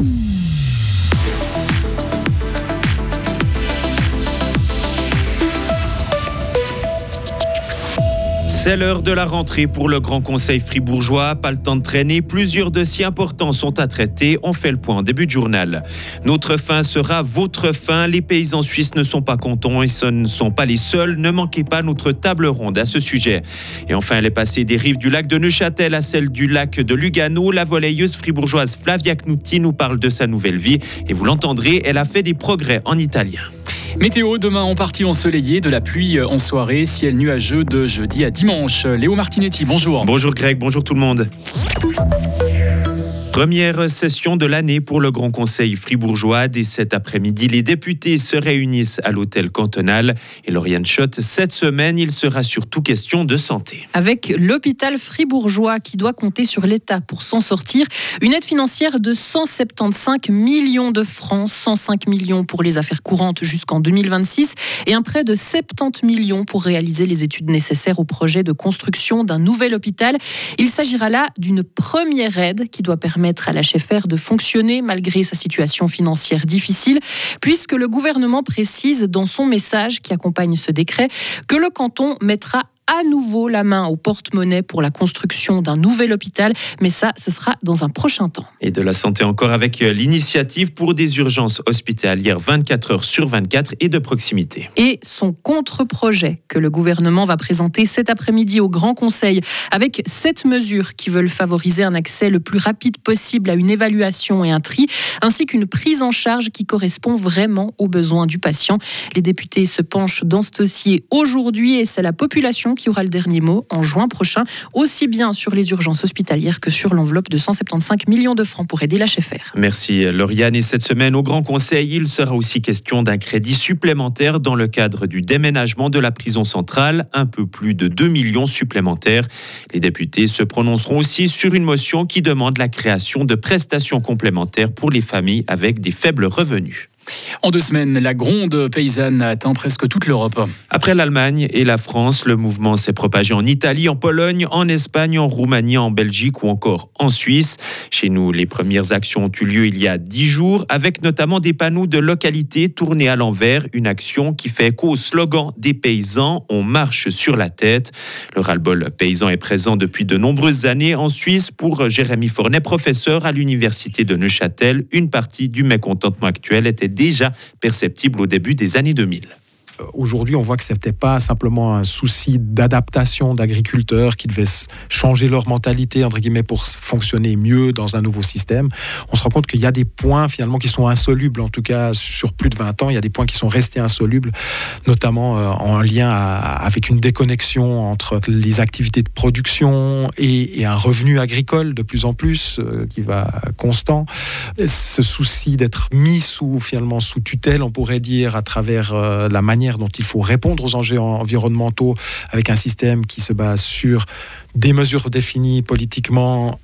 Mm-hmm. C'est l'heure de la rentrée pour le Grand Conseil fribourgeois. Pas le temps de traîner. Plusieurs dossiers importants sont à traiter. On fait le point en début de journal. Notre fin sera votre fin. Les paysans suisses ne sont pas contents et ce ne sont pas les seuls. Ne manquez pas notre table ronde à ce sujet. Et enfin, elle est passée des rives du lac de Neuchâtel à celle du lac de Lugano. La volleyeuse fribourgeoise Flavia Knutti nous parle de sa nouvelle vie. Et vous l'entendrez, elle a fait des progrès en italien. Météo, demain en partie ensoleillé, de la pluie en soirée, ciel nuageux de jeudi à dimanche. Léo Martinetti, bonjour. Bonjour Greg, bonjour tout le monde. Première session de l'année pour le Grand Conseil fribourgeois. Dès cet après-midi, les députés se réunissent à l'hôtel cantonal. Et Lauriane Schott, cette semaine, il sera surtout question de santé. Avec l'hôpital fribourgeois qui doit compter sur l'État pour s'en sortir, une aide financière de 175 millions de francs, 105 millions pour les affaires courantes jusqu'en 2026 et un prêt de 70 millions pour réaliser les études nécessaires au projet de construction d'un nouvel hôpital. Il s'agira là d'une première aide qui doit permettre à la chefère de fonctionner malgré sa situation financière difficile, puisque le gouvernement précise dans son message qui accompagne ce décret que le canton mettra à nouveau la main au porte-monnaie pour la construction d'un nouvel hôpital, mais ça, ce sera dans un prochain temps. Et de la santé encore avec euh, l'initiative pour des urgences hospitalières 24 heures sur 24 et de proximité. Et son contre-projet que le gouvernement va présenter cet après-midi au Grand Conseil avec sept mesures qui veulent favoriser un accès le plus rapide possible à une évaluation et un tri, ainsi qu'une prise en charge qui correspond vraiment aux besoins du patient. Les députés se penchent dans ce dossier aujourd'hui et c'est la population qui aura le dernier mot en juin prochain, aussi bien sur les urgences hospitalières que sur l'enveloppe de 175 millions de francs pour aider l'HFR. Merci Lauriane. Et cette semaine, au Grand Conseil, il sera aussi question d'un crédit supplémentaire dans le cadre du déménagement de la prison centrale, un peu plus de 2 millions supplémentaires. Les députés se prononceront aussi sur une motion qui demande la création de prestations complémentaires pour les familles avec des faibles revenus. En deux semaines, la gronde paysanne a atteint presque toute l'Europe. Après l'Allemagne et la France, le mouvement s'est propagé en Italie, en Pologne, en Espagne, en Roumanie, en Belgique ou encore en Suisse. Chez nous, les premières actions ont eu lieu il y a dix jours, avec notamment des panneaux de localité tournés à l'envers, une action qui fait écho au slogan des paysans On marche sur la tête. Le ras-le-bol paysan est présent depuis de nombreuses années en Suisse. Pour Jérémy Fornet, professeur à l'université de Neuchâtel, une partie du mécontentement actuel était déjà perceptible au début des années 2000. Euh, aujourd'hui, on voit que ce n'était pas simplement un souci d'adaptation d'agriculteurs qui devaient changer leur mentalité, entre guillemets, pour fonctionner mieux dans un nouveau système. On se rend compte qu'il y a des points, finalement, qui sont insolubles, en tout cas sur plus de 20 ans. Il y a des points qui sont restés insolubles, notamment euh, en lien avec une déconnexion entre les activités de production et, un revenu agricole de plus en plus, euh, qui va constant. Ce souci d'être mis sous, finalement, sous tutelle, on pourrait dire, à travers la manière dont il faut répondre aux enjeux environnementaux avec un système qui se base sur des mesures définies politiquement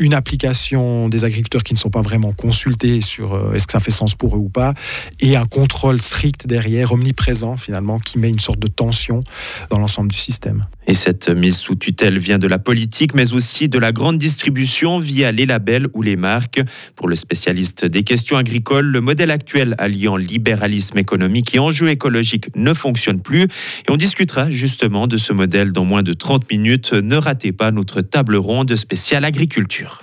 une application des agriculteurs qui ne sont pas vraiment consultés sur euh, est-ce que ça fait sens pour eux ou pas, et un contrôle strict derrière, omniprésent finalement, qui met une sorte de tension dans l'ensemble du système. Et cette mise sous tutelle vient de la politique, mais aussi de la grande distribution via les labels ou les marques. Pour le spécialiste des questions agricoles, le modèle actuel alliant libéralisme économique et enjeux écologiques ne fonctionne plus. Et on discutera justement de ce modèle dans moins de 30 minutes. Ne ratez pas notre table ronde spéciale agriculture.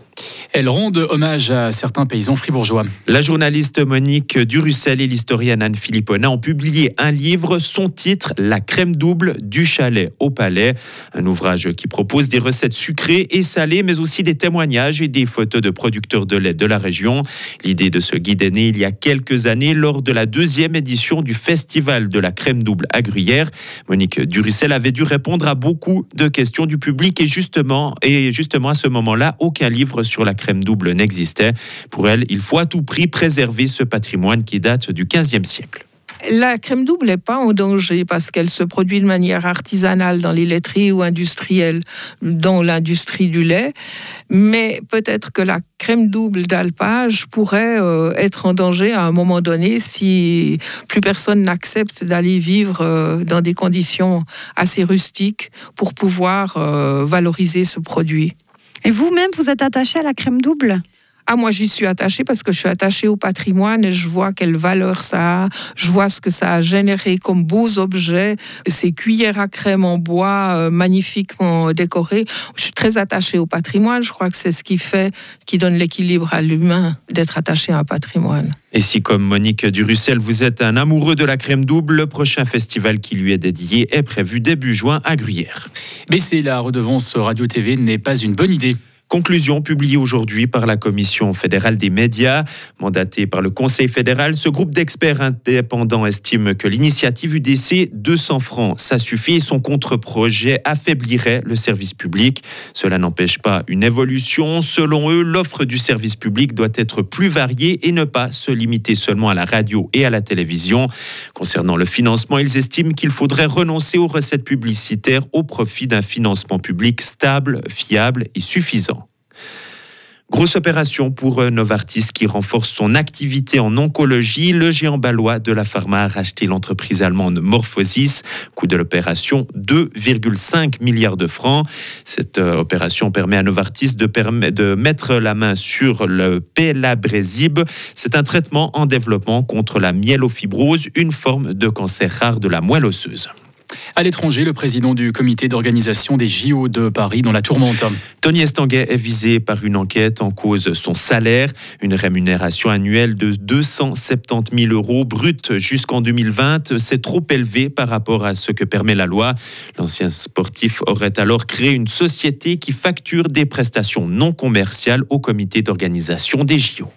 Elles rendent hommage à certains paysans fribourgeois. La journaliste Monique Durussel et l'historienne Anne Philippona ont publié un livre, son titre La crème double du chalet au palais. Un ouvrage qui propose des recettes sucrées et salées, mais aussi des témoignages et des photos de producteurs de lait de la région. L'idée de ce guide est née il y a quelques années lors de la deuxième édition du Festival de la crème double à Gruyère. Monique Durussel avait dû répondre à beaucoup de questions du public et justement, et justement à ce moment-là, aucun livre sur la crème double n'existait. Pour elle, il faut à tout prix préserver ce patrimoine qui date du 15e siècle. La crème double n'est pas en danger parce qu'elle se produit de manière artisanale dans les laiteries ou industrielles, dans l'industrie du lait. Mais peut-être que la crème double d'alpage pourrait euh, être en danger à un moment donné si plus personne n'accepte d'aller vivre euh, dans des conditions assez rustiques pour pouvoir euh, valoriser ce produit. Et vous-même, vous êtes attaché à la crème double? Ah, moi, j'y suis attachée parce que je suis attachée au patrimoine et je vois quelle valeur ça a. Je vois ce que ça a généré comme beaux objets, ces cuillères à crème en bois euh, magnifiquement décorées. Je suis très attachée au patrimoine. Je crois que c'est ce qui fait, qui donne l'équilibre à l'humain d'être attaché à un patrimoine. Et si, comme Monique Durussel, vous êtes un amoureux de la crème double, le prochain festival qui lui est dédié est prévu début juin à Gruyère. Baisser la redevance radio-TV n'est pas une bonne idée. Conclusion publiée aujourd'hui par la Commission fédérale des médias. Mandaté par le Conseil fédéral, ce groupe d'experts indépendants estime que l'initiative UDC 200 francs, ça suffit et son contre-projet affaiblirait le service public. Cela n'empêche pas une évolution. Selon eux, l'offre du service public doit être plus variée et ne pas se limiter seulement à la radio et à la télévision. Concernant le financement, ils estiment qu'il faudrait renoncer aux recettes publicitaires au profit d'un financement public stable, fiable et suffisant. Grosse opération pour euh, Novartis qui renforce son activité en oncologie. Le géant balois de la pharma a racheté l'entreprise allemande Morphosis. Coût de l'opération 2,5 milliards de francs. Cette euh, opération permet à Novartis de, mettre la main sur le pelabresib. C'est un traitement en développement contre la myélofibrose, une forme de cancer rare de la moelle osseuse. À l'étranger, le président du comité d'organisation des JO de Paris dans la tourmente. Tony Estanguet est visé par une enquête en cause son salaire, une rémunération annuelle de 270 000 euros brut jusqu'en 2020. C'est trop élevé par rapport à ce que permet la loi. L'ancien sportif aurait alors créé une société qui facture des prestations non commerciales au comité d'organisation des JO.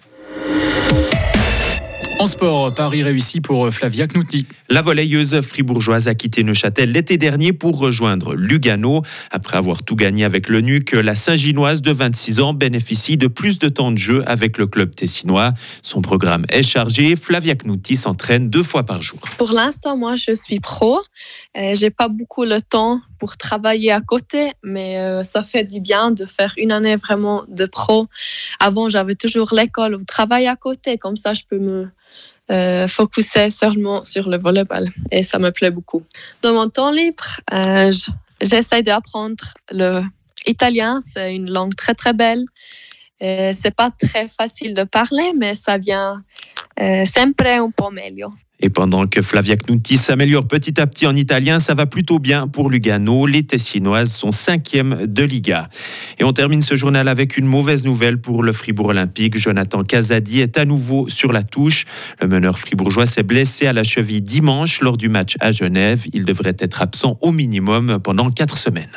En sport, Paris réussi pour Flavia Knutti. La volleyeuse fribourgeoise a quitté Neuchâtel l'été dernier pour rejoindre Lugano. Après avoir tout gagné avec le NUC, la Saint-Ginoise de 26 ans bénéficie de plus de temps de jeu avec le club tessinois. Son programme est chargé. Flavia Knutti s'entraîne deux fois par jour. Pour l'instant, moi, je suis pro. Euh, j'ai pas beaucoup le temps pour travailler à côté, mais euh, ça fait du bien de faire une année vraiment de pro. Avant, j'avais toujours l'école ou travail à côté. Comme ça, je peux me euh, focuser seulement sur le volleyball et ça me plaît beaucoup. Dans mon temps libre, euh, j'essaie d'apprendre le italien. C'est une langue très très belle. C'est pas très facile de parler, mais ça vient euh, sempre un po' meglio. Et pendant que Flavia Knutti s'améliore petit à petit en italien, ça va plutôt bien pour Lugano. Les Tessinoises sont cinquièmes de Liga. Et on termine ce journal avec une mauvaise nouvelle pour le Fribourg Olympique. Jonathan Casadi est à nouveau sur la touche. Le meneur fribourgeois s'est blessé à la cheville dimanche lors du match à Genève. Il devrait être absent au minimum pendant quatre semaines.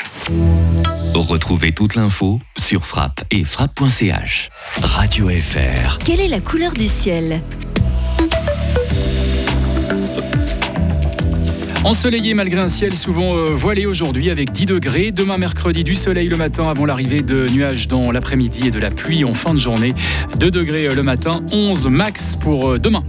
Retrouvez toute l'info sur frappe et frappe.ch. Radio FR. Quelle est la couleur du ciel? Ensoleillé malgré un ciel souvent euh, voilé aujourd'hui avec 10 degrés. Demain mercredi du soleil le matin avant l'arrivée de nuages dans l'après-midi et de la pluie en fin de journée. 2 degrés euh, le matin, 11 max pour euh, demain.